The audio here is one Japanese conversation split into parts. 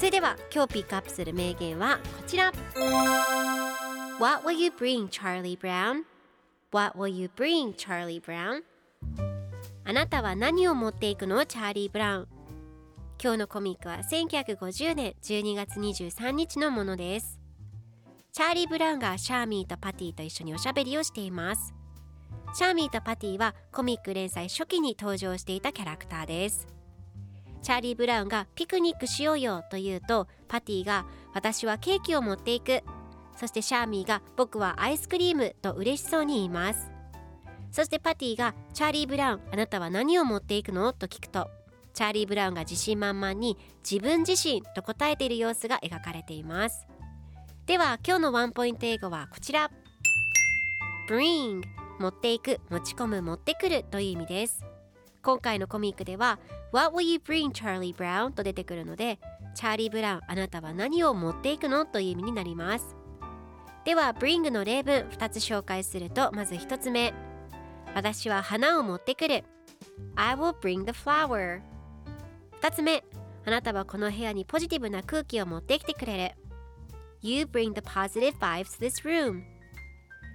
それでは今日ピックアップする名言はこちら。What will you bring Charlie Brown? What will you bring Charlie Brown? あなたは何を持っていくのチャーリー・ブラウン今日のコミックは1950年12月23日のものです。チャーリー・ブラウンがシャーミーとパティと一緒におしゃべりをしています。シャーミーとパティはコミック連載初期に登場していたキャラクターです。チャーリー・ブラウンがピクニックしようよと言うとパティが私はケーキを持っていく。そしてシャーミーが僕はアイスクリームと嬉しそうに言います。そしてパティがチャーリー・ブラウンあなたは何を持っていくのと聞くとチャーリー・ブラウンが自信満々に自分自身と答えている様子が描かれています。では今日のワンポイント英語はこちら。Bring 持っていく持ち込む持ってくるという意味です。今回のコミックでは What will you bring Charlie Brown? と出てくるのでチャーリー・ブラウンあなたは何を持っていくの？という意味になります。では Bring の例文2つ紹介するとまず1つ目。私は花を持ってくる。I will bring the flower 2つ目。あなたはこの部屋にポジティブな空気を持ってきてくれる。You bring the positive vibes to this room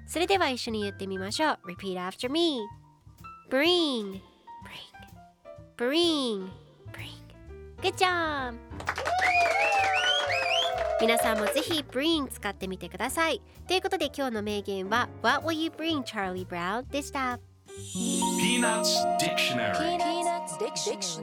それでは一緒に言ってみましょう。Repeat after me Bring Bring Bring Bring Good job! 皆さんもぜひ Bring 使ってみてくださいということで今日の名言は What will you bring Charlie Brown? でした Peanuts Dictionary Peanuts Dictionary